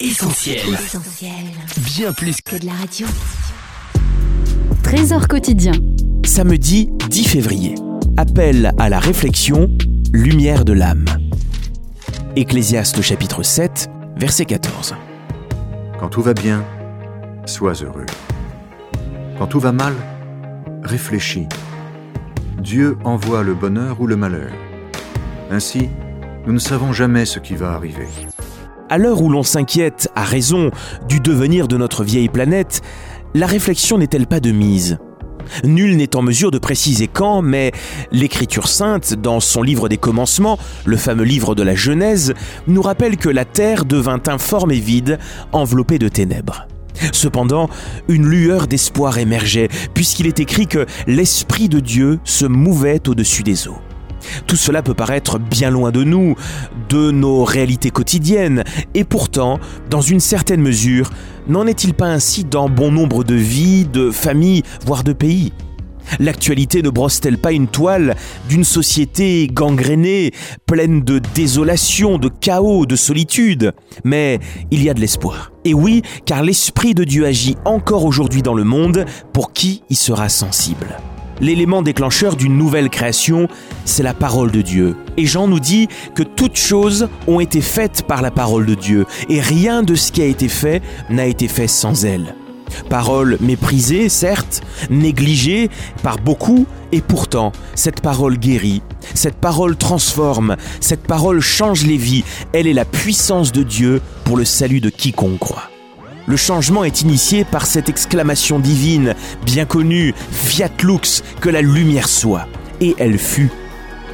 Essentiel. Bien plus que de la radio. Trésor quotidien. Samedi 10 février. Appel à la réflexion, lumière de l'âme. Ecclésiaste chapitre 7, verset 14. Quand tout va bien, sois heureux. Quand tout va mal, réfléchis. Dieu envoie le bonheur ou le malheur. Ainsi, nous ne savons jamais ce qui va arriver. À l'heure où l'on s'inquiète, à raison, du devenir de notre vieille planète, la réflexion n'est-elle pas de mise? Nul n'est en mesure de préciser quand, mais l'Écriture sainte, dans son livre des commencements, le fameux livre de la Genèse, nous rappelle que la terre devint informe et vide, enveloppée de ténèbres. Cependant, une lueur d'espoir émergeait, puisqu'il est écrit que l'Esprit de Dieu se mouvait au-dessus des eaux. Tout cela peut paraître bien loin de nous, de nos réalités quotidiennes, et pourtant, dans une certaine mesure, n'en est-il pas ainsi dans bon nombre de vies, de familles, voire de pays? L'actualité ne brosse-t-elle pas une toile d'une société gangrénée, pleine de désolation, de chaos, de solitude? Mais il y a de l'espoir. Et oui, car l'Esprit de Dieu agit encore aujourd'hui dans le monde. Pour qui y sera sensible? L'élément déclencheur d'une nouvelle création, c'est la parole de Dieu. Et Jean nous dit que toutes choses ont été faites par la parole de Dieu, et rien de ce qui a été fait n'a été fait sans elle. Parole méprisée, certes, négligée par beaucoup, et pourtant, cette parole guérit, cette parole transforme, cette parole change les vies, elle est la puissance de Dieu pour le salut de quiconque croit. Le changement est initié par cette exclamation divine, bien connue, Fiat lux, que la lumière soit. Et elle fut.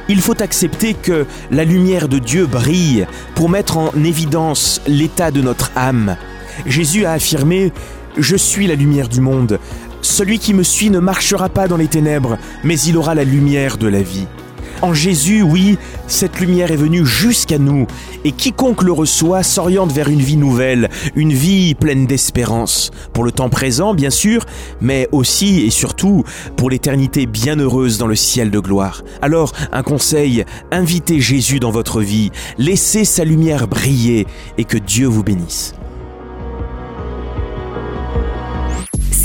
Il faut accepter que la lumière de Dieu brille pour mettre en évidence l'état de notre âme. Jésus a affirmé ⁇ Je suis la lumière du monde. Celui qui me suit ne marchera pas dans les ténèbres, mais il aura la lumière de la vie. ⁇ en Jésus, oui, cette lumière est venue jusqu'à nous, et quiconque le reçoit s'oriente vers une vie nouvelle, une vie pleine d'espérance, pour le temps présent bien sûr, mais aussi et surtout pour l'éternité bienheureuse dans le ciel de gloire. Alors, un conseil, invitez Jésus dans votre vie, laissez sa lumière briller, et que Dieu vous bénisse.